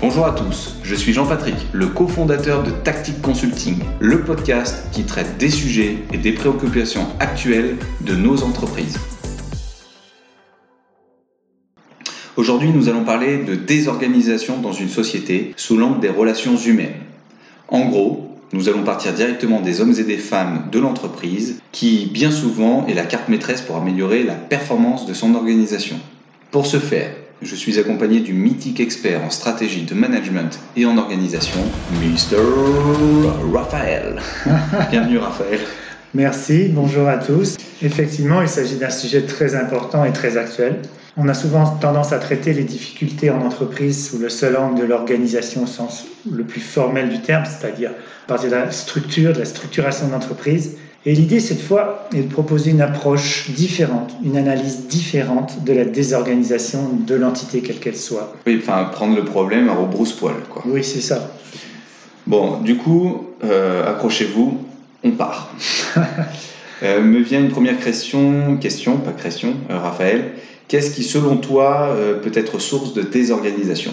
Bonjour à tous, je suis Jean-Patrick, le cofondateur de Tactic Consulting, le podcast qui traite des sujets et des préoccupations actuelles de nos entreprises. Aujourd'hui, nous allons parler de désorganisation dans une société sous l'angle des relations humaines. En gros, nous allons partir directement des hommes et des femmes de l'entreprise qui, bien souvent, est la carte maîtresse pour améliorer la performance de son organisation. Pour ce faire, je suis accompagné du mythique expert en stratégie de management et en organisation, Mr. Raphaël. Bienvenue Raphaël. Merci, bonjour à tous. Effectivement, il s'agit d'un sujet très important et très actuel. On a souvent tendance à traiter les difficultés en entreprise sous le seul angle de l'organisation au sens le plus formel du terme, c'est-à-dire à partir de la structure, de la structuration de l'entreprise, et l'idée, cette fois, est de proposer une approche différente, une analyse différente de la désorganisation de l'entité, quelle qu'elle soit. Oui, enfin, prendre le problème à rebrousse-poil, quoi. Oui, c'est ça. Bon, du coup, euh, accrochez-vous, on part. euh, me vient une première question, question, pas question, euh, Raphaël. Qu'est-ce qui, selon toi, peut être source de désorganisation?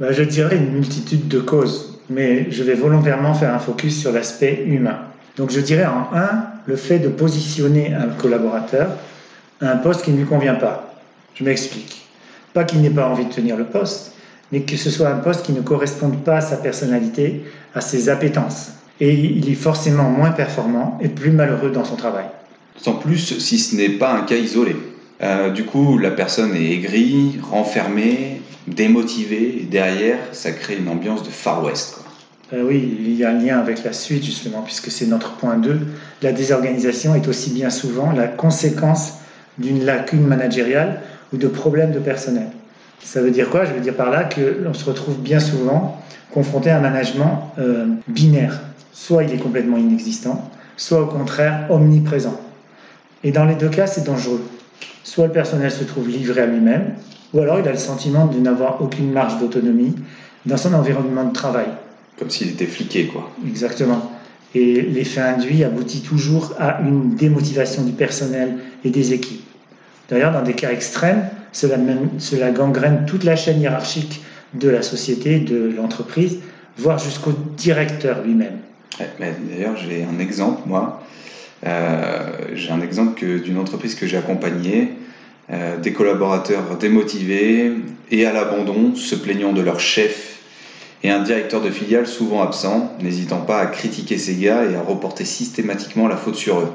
Bah, Je dirais une multitude de causes, mais je vais volontairement faire un focus sur l'aspect humain. Donc je dirais en un, le fait de positionner un collaborateur à un poste qui ne lui convient pas. Je m'explique. Pas qu'il n'ait pas envie de tenir le poste, mais que ce soit un poste qui ne corresponde pas à sa personnalité, à ses appétences. Et il est forcément moins performant et plus malheureux dans son travail. Sans plus si ce n'est pas un cas isolé. Euh, du coup, la personne est aigrie, renfermée, démotivée, et derrière, ça crée une ambiance de Far West. Quoi. Euh, oui, il y a un lien avec la suite justement, puisque c'est notre point 2. La désorganisation est aussi bien souvent la conséquence d'une lacune managériale ou de problèmes de personnel. Ça veut dire quoi? Je veux dire par là que l'on se retrouve bien souvent confronté à un management euh, binaire. Soit il est complètement inexistant, soit au contraire omniprésent. Et dans les deux cas, c'est dangereux. Soit le personnel se trouve livré à lui-même, ou alors il a le sentiment de n'avoir aucune marge d'autonomie dans son environnement de travail. Comme s'il était fliqué, quoi. Exactement. Et l'effet induit aboutit toujours à une démotivation du personnel et des équipes. D'ailleurs, dans des cas extrêmes, cela, même, cela gangrène toute la chaîne hiérarchique de la société, de l'entreprise, voire jusqu'au directeur lui-même. D'ailleurs, j'ai un exemple, moi. Euh, j'ai un exemple d'une entreprise que j'ai accompagnée, euh, des collaborateurs démotivés et à l'abandon, se plaignant de leur chef et un directeur de filiale souvent absent, n'hésitant pas à critiquer ses gars et à reporter systématiquement la faute sur eux.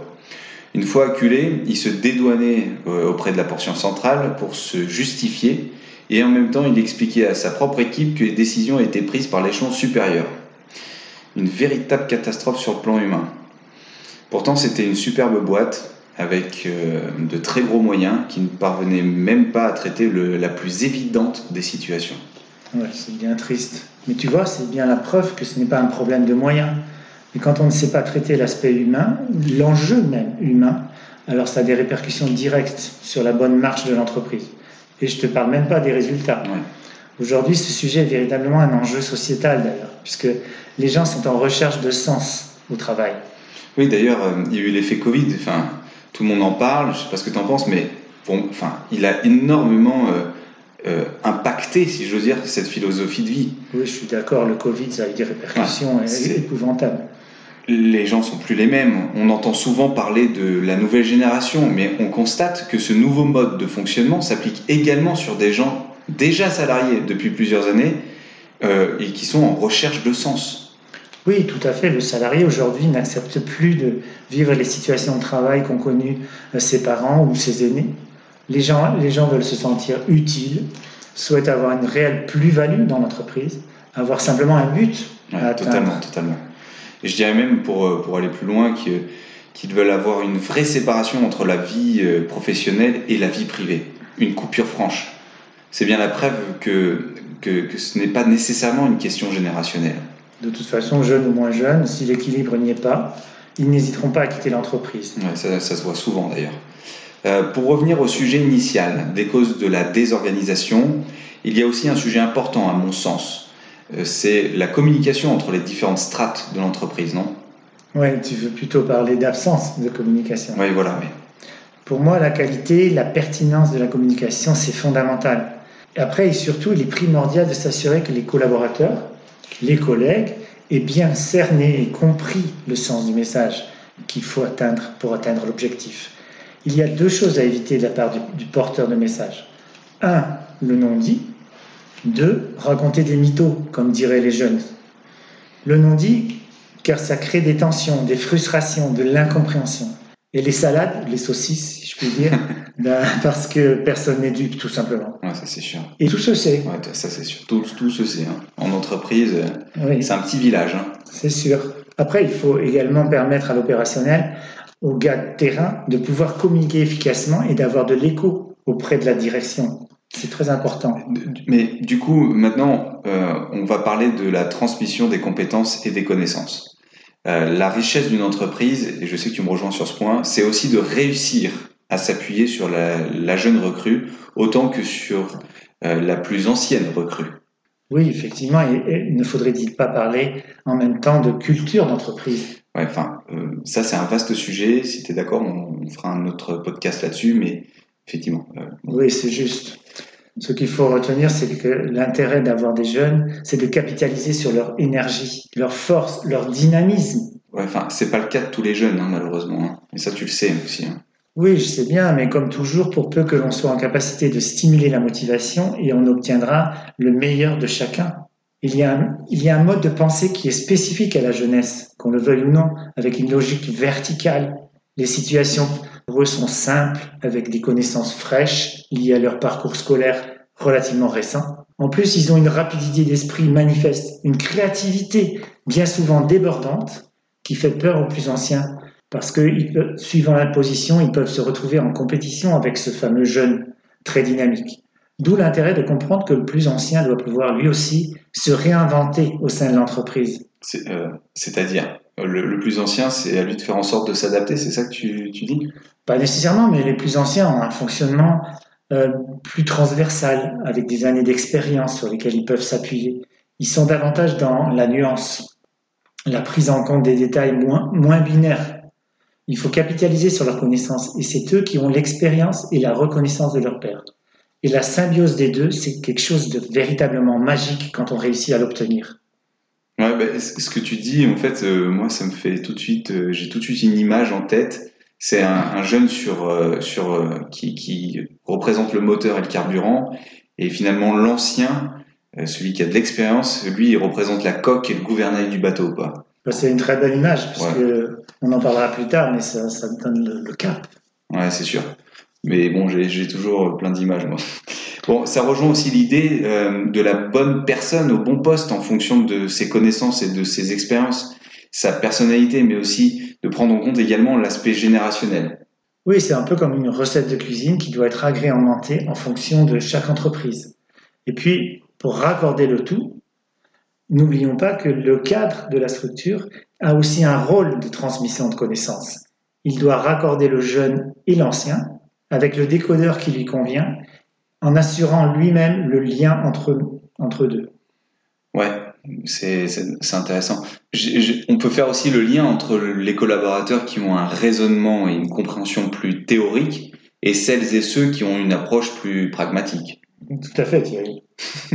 Une fois acculé, il se dédouanait euh, auprès de la portion centrale pour se justifier et en même temps il expliquait à sa propre équipe que les décisions étaient prises par l'échelon supérieur. Une véritable catastrophe sur le plan humain. Pourtant c'était une superbe boîte avec euh, de très gros moyens qui ne parvenait même pas à traiter la plus évidente des situations. Ouais, c'est bien triste. Mais tu vois, c'est bien la preuve que ce n'est pas un problème de moyens. Mais quand on ne sait pas traiter l'aspect humain, l'enjeu même humain, alors ça a des répercussions directes sur la bonne marche de l'entreprise. Et je ne te parle même pas des résultats. Ouais. Aujourd'hui, ce sujet est véritablement un enjeu sociétal d'ailleurs, puisque les gens sont en recherche de sens au travail. Oui, d'ailleurs, euh, il y a eu l'effet Covid. Enfin, tout le monde en parle. Je ne sais pas ce que tu en penses, mais bon, enfin, il a énormément euh, euh, impacté, si j'ose dire, cette philosophie de vie. Oui, je suis d'accord. Le Covid, ça a eu des répercussions Ah, épouvantables. Les gens sont plus les mêmes. On entend souvent parler de la nouvelle génération, mais on constate que ce nouveau mode de fonctionnement s'applique également sur des gens déjà salariés depuis plusieurs années euh, et qui sont en recherche de sens. Oui, tout à fait. Le salarié aujourd'hui n'accepte plus de vivre les situations de travail qu'ont connues euh, ses parents ou ses aînés. Les gens, les gens veulent se sentir utiles, souhaitent avoir une réelle plus-value dans l'entreprise, avoir simplement un but Ouais, à atteindre. totalement, totalement. Et je dirais même, pour, euh, pour aller plus loin, que- qu'ils veulent avoir une vraie séparation entre la vie euh, professionnelle et la vie privée. Une coupure franche. C'est bien la preuve que, que, que ce n'est pas nécessairement une question générationnelle. De toute façon, jeunes ou moins jeunes, si l'équilibre n'y est pas, ils n'hésiteront pas à quitter l'entreprise. Ouais, ça, ça se voit souvent d'ailleurs. Euh, pour revenir au sujet initial, des causes de la désorganisation, il y a aussi un sujet important à mon sens. Euh, c'est la communication entre les différentes strates de l'entreprise, non? Oui, tu veux plutôt parler d'absence de communication. Oui, voilà. oui. Pour moi, la qualité, la pertinence de la communication, c'est fondamental. Après, et surtout, il est primordial de s'assurer que les collaborateurs, les collègues, aient bien cerné et compris le sens du message qu'il faut atteindre pour atteindre l'objectif. Il y a deux choses à éviter de la part du, du porteur de message. Un, le non-dit. Deux, raconter des mythos, comme diraient les jeunes. Le non-dit, car ça crée des tensions, des frustrations, de l'incompréhension. Et les salades, les saucisses, si je puis dire, ben, parce que personne n'est dupe, tout simplement. Ouais, ça c'est sûr. Et tout se sait. Ouais, ça c'est sûr. Tout, tout se sait. hein. En entreprise, euh, Oui, c'est un petit village. hein. c'est sûr. Après, il faut également permettre à l'opérationnel, aux gars de terrain, de pouvoir communiquer efficacement et d'avoir de l'écho auprès de la direction. C'est très important. Mais du coup, maintenant, euh, on va parler de la transmission des compétences et des connaissances. Euh, la richesse d'une entreprise, et je sais que tu me rejoins sur ce point, c'est aussi de réussir à s'appuyer sur la, la jeune recrue autant que sur euh, la plus ancienne recrue. Oui, effectivement, et, et ne faudrait-il pas parler en même temps de culture d'entreprise? Ouais, enfin, euh, ça c'est un vaste sujet. Si tu es d'accord, on, on fera un autre podcast là-dessus, mais effectivement. euh, Oui, c'est juste. Ce qu'il faut retenir, c'est que l'intérêt d'avoir des jeunes, c'est de capitaliser sur leur énergie, leur force, leur dynamisme. ouais, enfin, c'est pas le cas de tous les jeunes, hein, malheureusement. hein. Et ça, tu le sais aussi. hein. Oui, je sais bien, mais comme toujours, pour peu que l'on soit en capacité de stimuler la motivation, et on obtiendra le meilleur de chacun. Il y, a un, mode de pensée qui est spécifique à la jeunesse, qu'on le veuille ou non, avec une logique verticale. Les situations pour eux sont simples, avec des connaissances fraîches liées à leur parcours scolaire relativement récent. En plus, ils ont une rapidité d'esprit manifeste, une créativité bien souvent débordante qui fait peur aux plus anciens parce que suivant la position, ils peuvent se retrouver en compétition avec ce fameux jeune très dynamique. D'où l'intérêt de comprendre que le plus ancien doit pouvoir lui aussi se réinventer au sein de l'entreprise. Euh, C'est-à-dire, euh, le, le plus ancien, c'est à lui de faire en sorte de s'adapter, c'est ça que tu, tu dis? Pas nécessairement, mais les plus anciens ont un fonctionnement euh, plus transversal, avec des années d'expérience sur lesquelles ils peuvent s'appuyer. Ils sont davantage dans la nuance, la prise en compte des détails moins, moins binaires. Il faut capitaliser sur leurs connaissances, et c'est eux qui ont l'expérience et la reconnaissance de leur père. Et la symbiose des deux, c'est quelque chose de véritablement magique quand on réussit à l'obtenir. Ouais, bah, ce que tu dis, en fait, euh, moi, ça me fait tout de suite, euh, j'ai tout de suite une image en tête. C'est un, un jeune sur, euh, sur, qui, qui représente le moteur et le carburant, et finalement l'ancien, celui qui a de l'expérience, lui, il représente la coque et le gouvernail du bateau, quoi. Bah, C'est une très belle image, puisque on en parlera plus tard, mais ça, ça donne le, le cap. Ouais, c'est sûr. Mais bon, j'ai toujours plein d'images, moi. Bon, ça rejoint aussi l'idée euh, de la bonne personne au bon poste en fonction de ses connaissances et de ses expériences, sa personnalité, mais aussi de prendre en compte également l'aspect générationnel. Oui, c'est un peu comme une recette de cuisine qui doit être agrémentée en fonction de chaque entreprise. Et puis, pour raccorder le tout, n'oublions pas que le cadre de la structure a aussi un rôle de transmission de connaissances. Il doit raccorder le jeune et l'ancien avec le décodeur qui lui convient, en assurant lui-même le lien entre, entre deux. Ouais, c'est intéressant. On peut faire aussi le lien entre les collaborateurs qui ont un raisonnement et une compréhension plus théorique et celles et ceux qui ont une approche plus pragmatique. Tout à fait, Thierry.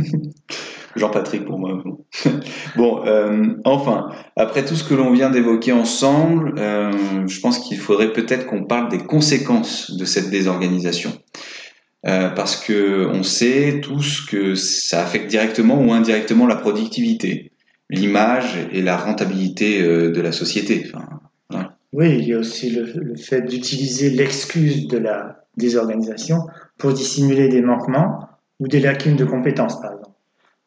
Jean-Patrick pour moi. bon, euh, enfin, après tout ce que l'on vient d'évoquer ensemble, euh, je pense qu'il faudrait peut-être qu'on parle des conséquences de cette désorganisation. Euh, parce que on sait tous que ça affecte directement ou indirectement la productivité, l'image et la rentabilité euh, de la société. Oui, il y a aussi le fait d'utiliser l'excuse de la désorganisation pour dissimuler des manquements ou des lacunes de compétences, par exemple.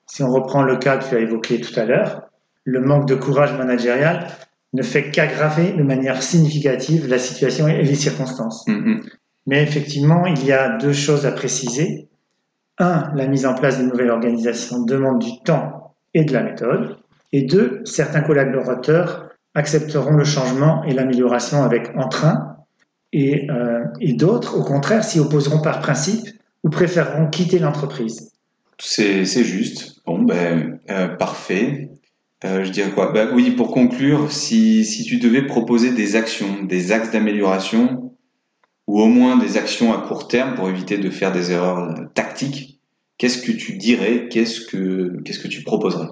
Si on reprend le cas que tu as évoqué tout à l'heure, le manque de courage managérial ne fait qu'aggraver de manière significative la situation et les circonstances. mm, Mais effectivement, il y a deux choses à préciser. Un, la mise en place d'une nouvelle organisation demande du temps et de la méthode. Et deux, certains collaborateurs accepteront le changement et l'amélioration avec entrain. Et, euh, et d'autres, au contraire, s'y opposeront par principe ou préféreront quitter l'entreprise. c'est juste. Bon, ben, euh, parfait. Euh, je dirais quoi? Ben, Oui, pour conclure, si, tu devais proposer des actions, des axes d'amélioration, ou au moins des actions à court terme pour éviter de faire des erreurs euh, tactiques, qu'est-ce que tu dirais? Qu'est-ce que, tu proposerais?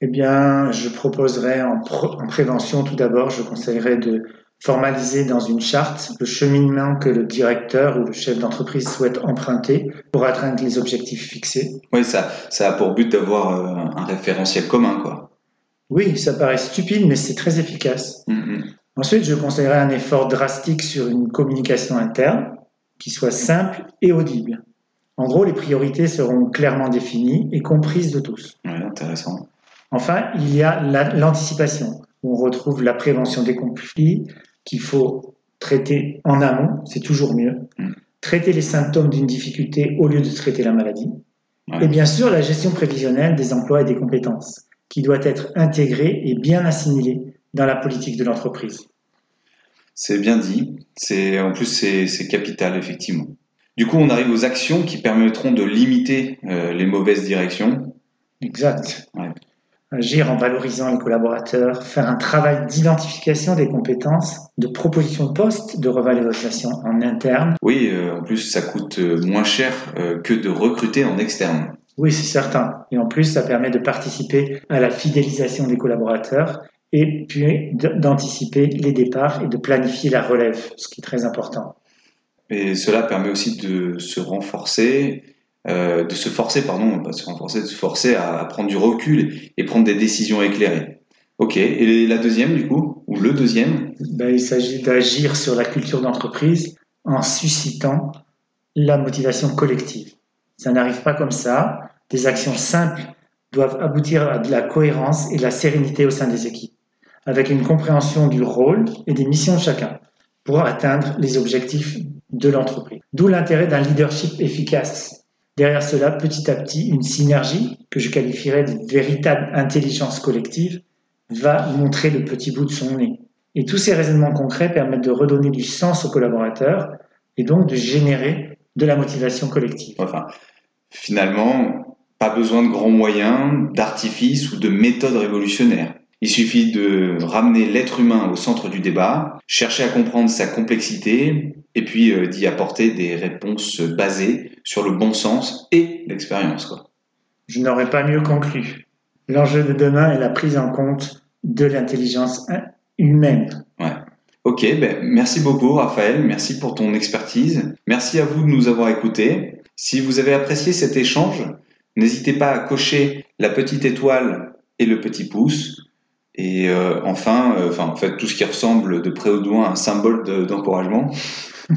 Eh bien, je proposerais en prévention, tout d'abord, je conseillerais de formaliser dans une charte le cheminement que le directeur ou le chef d'entreprise souhaite emprunter pour atteindre les objectifs fixés. Oui, ça, ça a pour but d'avoir euh, un référentiel commun, quoi. Oui, ça paraît stupide, mais c'est très efficace. Mhm. Ensuite, je conseillerais un effort drastique sur une communication interne qui soit simple et audible. En gros, les priorités seront clairement définies et comprises de tous. Ouais, intéressant. Enfin, il y a la- l'anticipation, où on retrouve la prévention des conflits qu'il faut traiter en amont, c'est toujours mieux. Mm. Traiter les symptômes d'une difficulté au lieu de traiter la maladie. Ouais. Et bien sûr, la gestion prévisionnelle des emplois et des compétences, qui doit être intégrée et bien assimilée dans la politique de l'entreprise. C'est bien dit. C'est en plus c'est c'est capital effectivement. Du coup, on arrive aux actions qui permettront de limiter euh, les mauvaises directions. Exact. Ouais. Agir en valorisant les collaborateurs, faire un travail d'identification des compétences, de proposition de poste, de revalorisation en interne. Oui, euh, en plus ça coûte euh, moins cher euh, que de recruter en externe. Oui, c'est certain. Et en plus, ça permet de participer à la fidélisation des collaborateurs et puis d'anticiper les départs et de planifier la relève, ce qui est très important. Et cela permet aussi de se renforcer, euh, de se forcer, pardon, pas de se renforcer, forcer à, à prendre du recul et prendre des décisions éclairées. Ok. Et la deuxième du coup, ou le deuxième? Ben, il s'agit d'agir sur la culture d'entreprise en suscitant la motivation collective. Ça n'arrive pas comme ça. Des actions simples doivent aboutir à de la cohérence et de la sérénité au sein des équipes, avec une compréhension du rôle et des missions de chacun pour atteindre les objectifs de l'entreprise. D'où l'intérêt d'un leadership efficace. Derrière cela, petit à petit, une synergie que je qualifierais de véritable intelligence collective va montrer le petit bout de son nez. Et tous ces raisonnements concrets permettent de redonner du sens aux collaborateurs et donc de générer de la motivation collective. Enfin, finalement, pas besoin de grands moyens, d'artifices ou de méthodes révolutionnaires. Il suffit de ramener l'être humain au centre du débat, chercher à comprendre sa complexité et puis euh, d'y apporter des réponses basées sur le bon sens et l'expérience. Je n'aurais pas mieux conclu. L'enjeu de demain est la prise en compte de l'intelligence humaine. Ok, ben, merci beaucoup Raphaël, merci pour ton expertise. Merci à vous de nous avoir écoutés. Si vous avez apprécié cet échange, n'hésitez pas à cocher la petite étoile et le petit pouce. Et euh, enfin, euh, enfin, en fait, tout ce qui ressemble de près ou de loin à un symbole de- d'encouragement.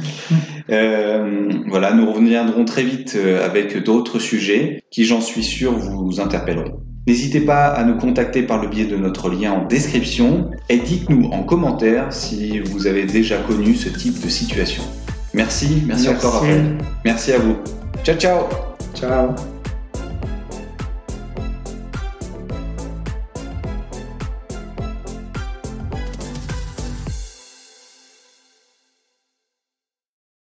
Euh, voilà, nous reviendrons très vite euh, avec d'autres sujets qui, j'en suis sûr, vous interpelleront. N'hésitez pas à nous contacter par le biais de notre lien en description et dites-nous en commentaire si vous avez déjà connu ce type de situation. Merci, merci, encore Raphaël. Merci à vous. Ciao ciao Ciao.